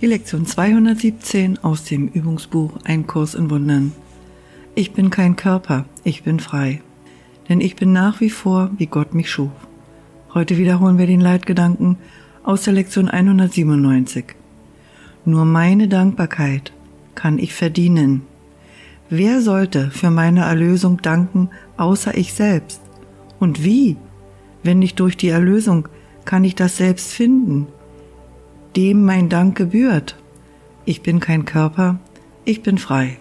Die Lektion 217 aus dem Übungsbuch Ein Kurs in Wundern. Ich bin kein Körper, ich bin frei. Denn ich bin nach wie vor, wie Gott mich schuf. Heute wiederholen wir den Leitgedanken aus der Lektion 197. Nur meine Dankbarkeit kann ich verdienen. Wer sollte für meine Erlösung danken, außer ich selbst? Und wie? Wenn nicht durch die Erlösung, kann ich das selbst finden, dem mein Dank gebührt. Ich bin kein Körper, ich bin frei.